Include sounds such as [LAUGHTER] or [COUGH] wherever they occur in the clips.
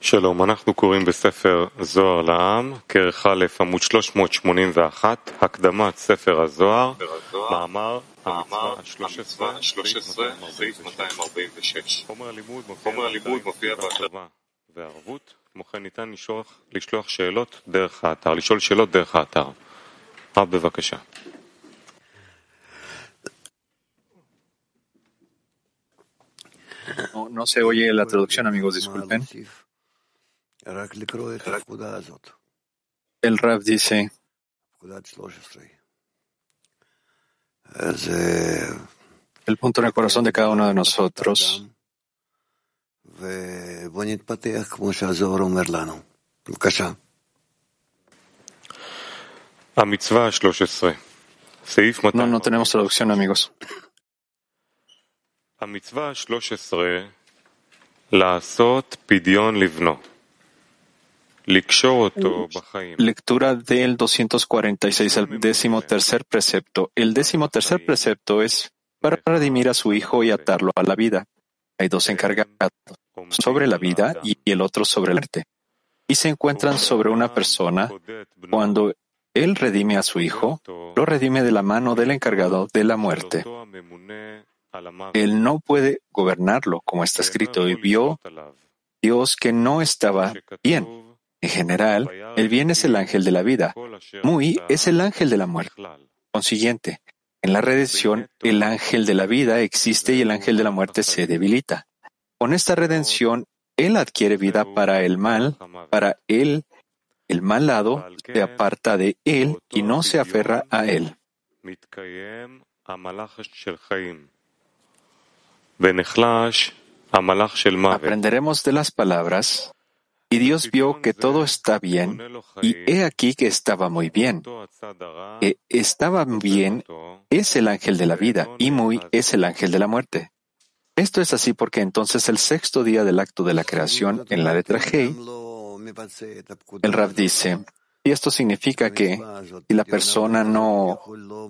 שלום, אנחנו קוראים בספר זוהר לעם, כרך א', עמוד 381, הקדמת ספר הזוהר, מאמר המצווה ה-13, סעיף 246. חומר הלימוד מופיע בהקדמה וערבות, כמו כן ניתן לשלוח, לשלוח שאלות דרך האתר, לשאול שאלות דרך האתר. רב, בבקשה. No, no se oye la traducción, amigos, disculpen. El Rav dice, el punto en el corazón de cada uno de nosotros. No, no tenemos traducción, amigos. La Lectura del 246, el décimo tercer precepto. El décimo tercer precepto es para redimir a su hijo y atarlo a la vida. Hay dos encargados, sobre la vida y el otro sobre la muerte. Y se encuentran sobre una persona. Cuando él redime a su hijo, lo redime de la mano del encargado de la muerte. Él no puede gobernarlo, como está escrito, y vio Dios que no estaba bien. En general, el bien es el ángel de la vida. Muy es el ángel de la muerte. Consiguiente, en la redención, el ángel de la vida existe y el ángel de la muerte se debilita. Con esta redención, él adquiere vida para el mal, para él, el mal lado se aparta de él y no se aferra a él. Aprenderemos de las palabras. Y Dios vio que todo está bien, y he aquí que estaba muy bien. Que estaba bien es el ángel de la vida, y muy es el ángel de la muerte. Esto es así porque entonces el sexto día del acto de la creación, en la letra G, el Rab dice, y esto significa que si la persona no,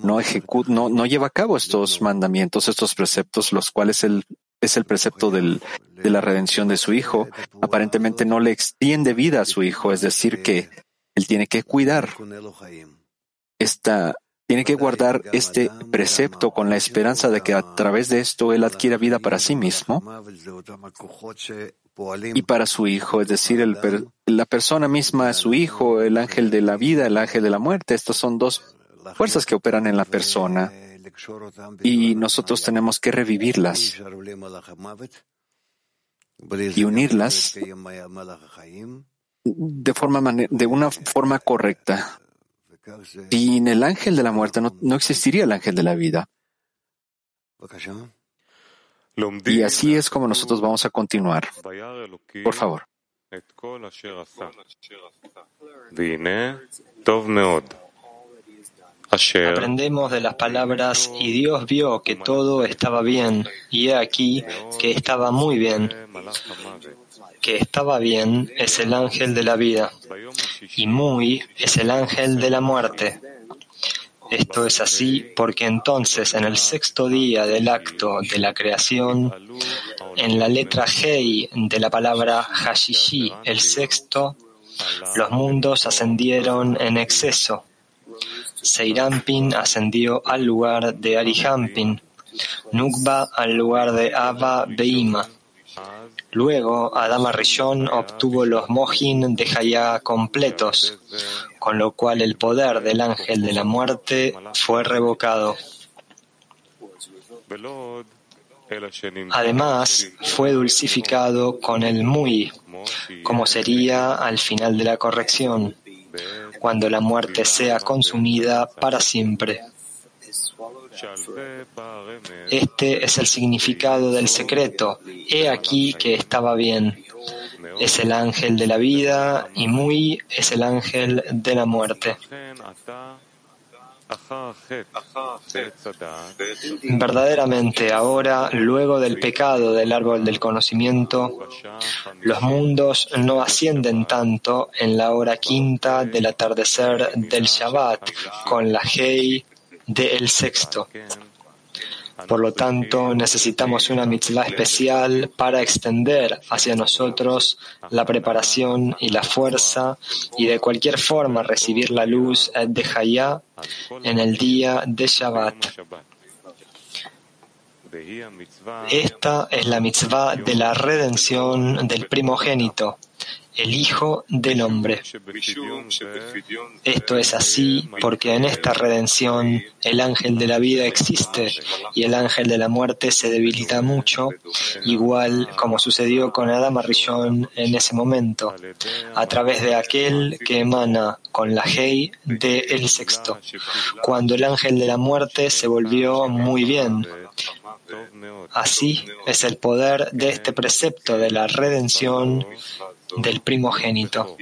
no, ejecuta, no, no lleva a cabo estos mandamientos, estos preceptos, los cuales él es el precepto del, de la redención de su hijo, aparentemente no le extiende vida a su hijo, es decir, que él tiene que cuidar esta, tiene que guardar este precepto con la esperanza de que a través de esto él adquiera vida para sí mismo y para su hijo, es decir, el la persona misma, su hijo, el ángel de la vida, el ángel de la muerte. Estos son dos fuerzas que operan en la persona y nosotros tenemos que revivirlas y unirlas de, forma, de una forma correcta. Sin el ángel de la muerte no, no existiría el ángel de la vida. Y así es como nosotros vamos a continuar. Por favor. Aprendemos de las palabras y Dios vio que todo estaba bien y he aquí que estaba muy bien. Que estaba bien es el ángel de la vida y muy es el ángel de la muerte. Esto es así porque entonces en el sexto día del acto de la creación, en la letra Hei de la palabra Hashishi, el sexto, los mundos ascendieron en exceso. Seirampin ascendió al lugar de Arihampin, Nukba al lugar de Abba Beima. Luego, Adama Rishon obtuvo los Mohin de Hayá completos, con lo cual el poder del ángel de la muerte fue revocado. Además, fue dulcificado con el muy, como sería al final de la corrección, cuando la muerte sea consumida para siempre. Este es el significado del secreto. He aquí que estaba bien. Es el ángel de la vida y muy es el ángel de la muerte. Verdaderamente, ahora, luego del pecado del árbol del conocimiento, los mundos no ascienden tanto en la hora quinta del atardecer del Shabbat con la Hei del sexto. Por lo tanto, necesitamos una mitzvah especial para extender hacia nosotros la preparación y la fuerza y de cualquier forma recibir la luz de Hayá en el día de Shabbat. Esta es la mitzvah de la redención del primogénito el Hijo del Hombre. Esto es así porque en esta redención el ángel de la vida existe y el ángel de la muerte se debilita mucho, igual como sucedió con Adam Arishon en ese momento, a través de aquel que emana con la Hei de el sexto, cuando el ángel de la muerte se volvió muy bien. Así es el poder de este precepto de la redención del primogénito.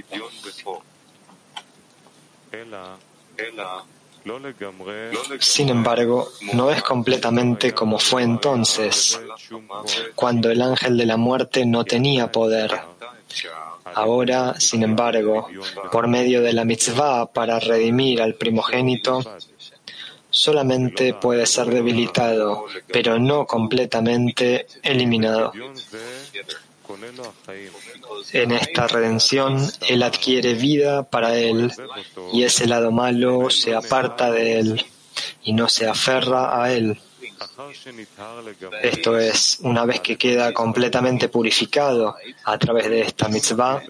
Sin embargo, no es completamente como fue entonces, cuando el ángel de la muerte no tenía poder. Ahora, sin embargo, por medio de la mitzvah para redimir al primogénito, solamente puede ser debilitado, pero no completamente eliminado. En esta redención, Él adquiere vida para Él y ese lado malo se aparta de Él y no se aferra a Él. Esto es, una vez que queda completamente purificado a través de esta mitzvah,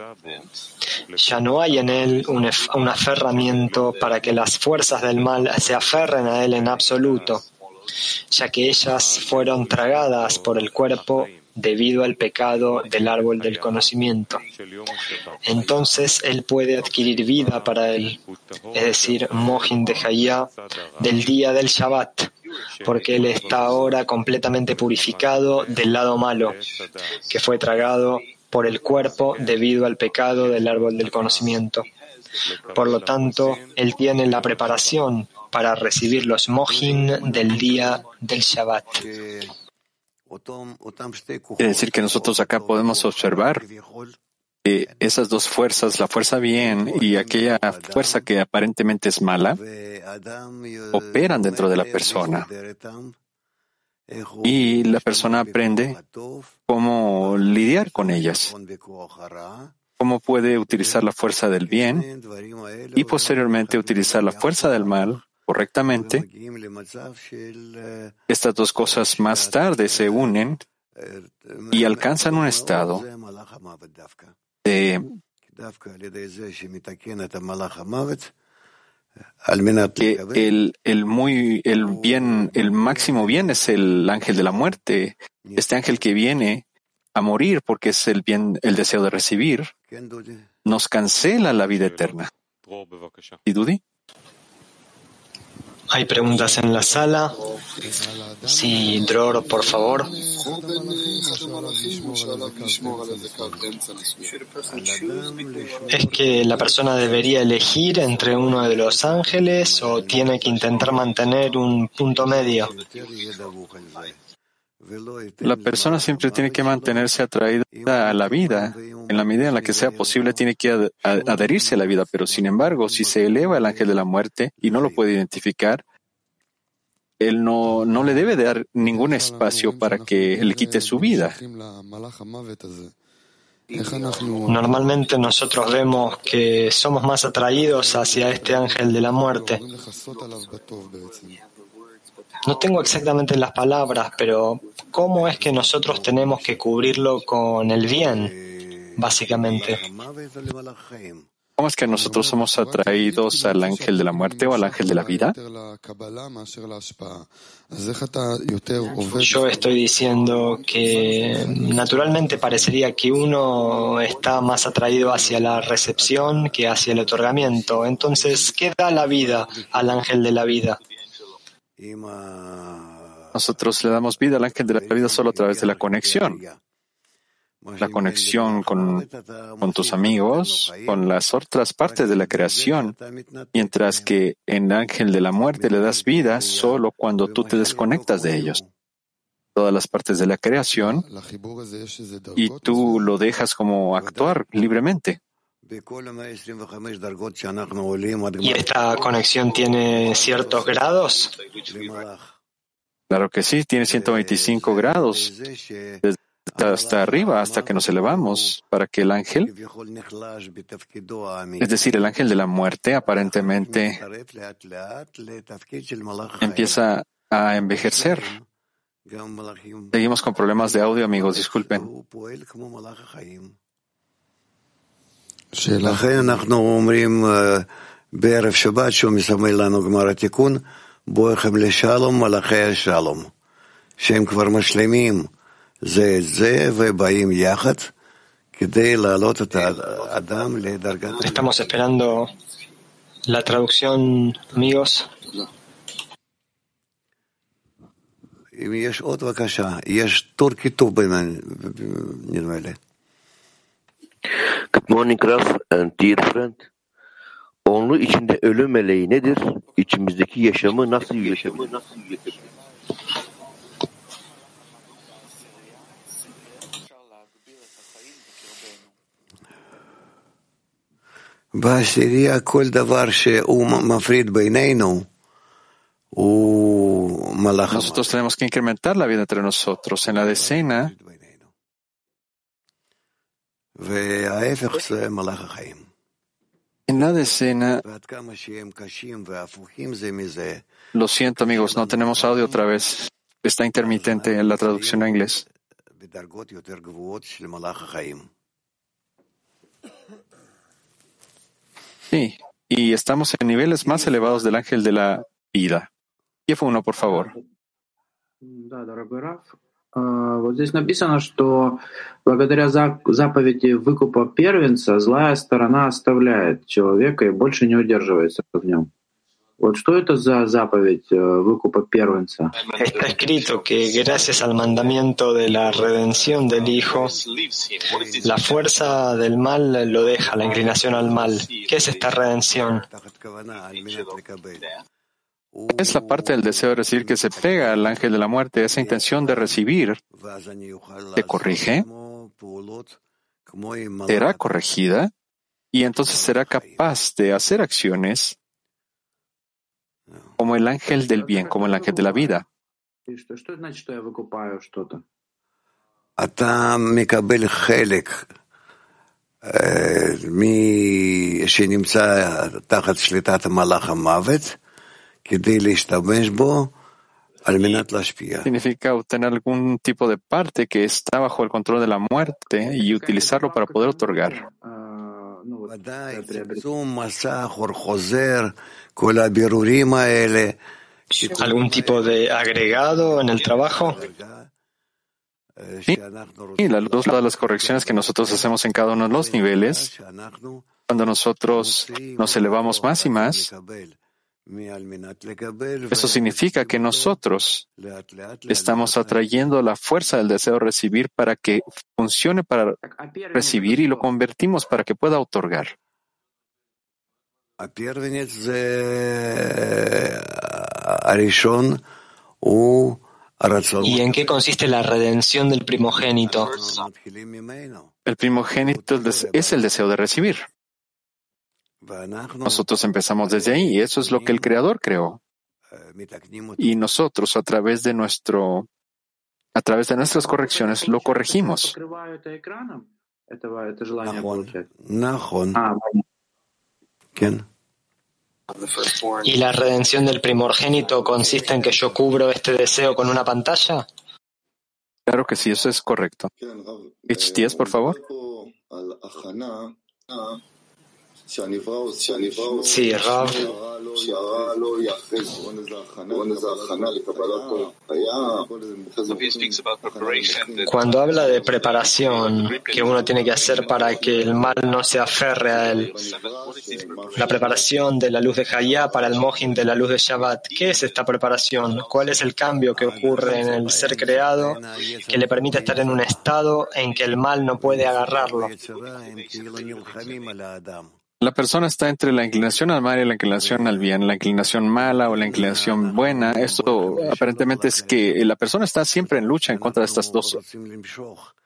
ya no hay en él un, un aferramiento para que las fuerzas del mal se aferren a él en absoluto, ya que ellas fueron tragadas por el cuerpo debido al pecado del árbol del conocimiento. Entonces él puede adquirir vida para él, es decir, Mohin de Hayá, del día del Shabbat, porque él está ahora completamente purificado del lado malo, que fue tragado por el cuerpo debido al pecado del árbol del conocimiento. Por lo tanto, él tiene la preparación para recibir los mohin del día del Shabbat. Quiere decir que nosotros acá podemos observar que esas dos fuerzas, la fuerza bien y aquella fuerza que aparentemente es mala, operan dentro de la persona. Y la persona aprende cómo lidiar con ellas, cómo puede utilizar la fuerza del bien y posteriormente utilizar la fuerza del mal correctamente, estas dos cosas más tarde se unen y alcanzan un estado de que el, el muy el bien el máximo bien es el ángel de la muerte este ángel que viene a morir porque es el bien el deseo de recibir nos cancela la vida eterna ¿Y Dudi? Hay preguntas en la sala. Sí, Dror, por favor. ¿Es que la persona debería elegir entre uno de los ángeles o tiene que intentar mantener un punto medio? La persona siempre tiene que mantenerse atraída a la vida. En la medida en la que sea posible, tiene que adherirse a la vida. Pero sin embargo, si se eleva el ángel de la muerte y no lo puede identificar, él no, no le debe dar ningún espacio para que le quite su vida. Normalmente nosotros vemos que somos más atraídos hacia este ángel de la muerte. No tengo exactamente las palabras, pero ¿cómo es que nosotros tenemos que cubrirlo con el bien, básicamente? ¿Cómo es que nosotros somos atraídos al ángel de la muerte o al ángel de la vida? Yo estoy diciendo que naturalmente parecería que uno está más atraído hacia la recepción que hacia el otorgamiento. Entonces, ¿qué da la vida al ángel de la vida? Nosotros le damos vida al ángel de la vida solo a través de la conexión. La conexión con, con tus amigos, con las otras partes de la creación, mientras que en el ángel de la muerte le das vida solo cuando tú te desconectas de ellos. Todas las partes de la creación y tú lo dejas como actuar libremente. ¿Y esta conexión tiene ciertos grados? Claro que sí, tiene 125 grados desde hasta arriba, hasta que nos elevamos, para que el ángel, es decir, el ángel de la muerte, aparentemente empieza a envejecer. Seguimos con problemas de audio, amigos, disculpen. לכן אנחנו אומרים בערב שבת שהוא מסמל לנו גמר התיקון, בואכם לשלום מלאכי השלום, שהם כבר משלימים זה את זה ובאים יחד כדי להעלות את האדם לדרגת... [LAUGHS] Estamos esperando la traducción, amigos. אם יש עוד בבקשה, יש טור כיתוב בין, נדמה לי. Good morning, Raf and dear friend. Onlu içinde ölüm meleği nedir? İçimizdeki yaşamı nasıl yönetebilir? בעשירייה כל דבר שהוא מפריד בינינו הוא מלאך Nosotros tenemos que incrementar la vida entre nosotros. En la decena, En la decena, lo siento amigos, no tenemos audio otra vez. Está intermitente en la traducción a inglés. Sí, y estamos en niveles más elevados del ángel de la vida. Y fue uno, por favor. А, Вот здесь написано, что благодаря за- заповеди выкупа первенца злая сторона оставляет человека и больше не удерживается в нем. Вот что это за заповедь э, выкупа первенца? Está escrito que gracias al mandamiento de la redención del Hijo, la fuerza del mal lo deja, la inclinación al mal. ¿Qué es esta redención? Es la parte del deseo de recibir que se pega al ángel de la muerte, esa intención de recibir, te corrige, será corregida y entonces será capaz de hacer acciones como el ángel del bien, como el ángel de la vida. Significa obtener algún tipo de parte que está bajo el control de la muerte y utilizarlo para poder otorgar. ¿Algún tipo de agregado en el trabajo? Y la luz todas las correcciones que nosotros hacemos en cada uno de los niveles, cuando nosotros nos elevamos más y más, eso significa que nosotros estamos atrayendo la fuerza del deseo de recibir para que funcione para recibir y lo convertimos para que pueda otorgar. ¿Y en qué consiste la redención del primogénito? El primogénito es el deseo de recibir. Nosotros empezamos desde ahí y eso es lo que el Creador creó. Y nosotros a través de nuestro a través de nuestras correcciones lo corregimos. Ah, ¿Y la redención del primogénito consiste en que yo cubro este deseo con una pantalla? Claro que sí, eso es correcto. HTS, por favor. Sí, Rav. Cuando habla de preparación que uno tiene que hacer para que el mal no se aferre a él, la preparación de la luz de Hayá para el Mohin de la luz de Shabbat, ¿qué es esta preparación? ¿Cuál es el cambio que ocurre en el ser creado que le permite estar en un estado en que el mal no puede agarrarlo? La persona está entre la inclinación al mal y la inclinación al bien, la inclinación mala o la inclinación buena. Esto aparentemente es que la persona está siempre en lucha en contra de estas dos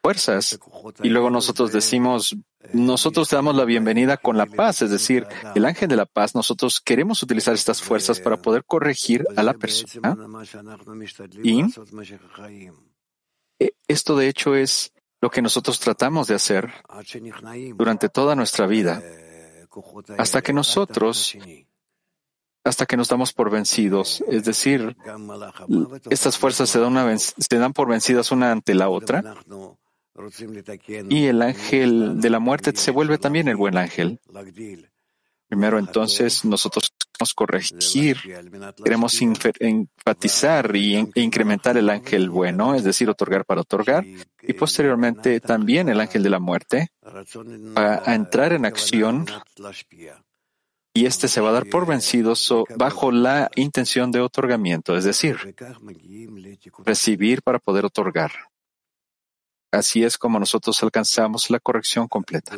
fuerzas. Y luego nosotros decimos, nosotros te damos la bienvenida con la paz, es decir, el ángel de la paz, nosotros queremos utilizar estas fuerzas para poder corregir a la persona. Y eh, esto de hecho es lo que nosotros tratamos de hacer durante toda nuestra vida hasta que nosotros, hasta que nos damos por vencidos, es decir, estas fuerzas se dan, se dan por vencidas una ante la otra, y el ángel de la muerte se vuelve también el buen ángel. Primero, entonces, nosotros queremos corregir, queremos enfatizar y incrementar el ángel bueno, es decir, otorgar para otorgar, y posteriormente también el ángel de la muerte, a entrar en acción y este se va a dar por vencido bajo la intención de otorgamiento, es decir, recibir para poder otorgar. Así es como nosotros alcanzamos la corrección completa.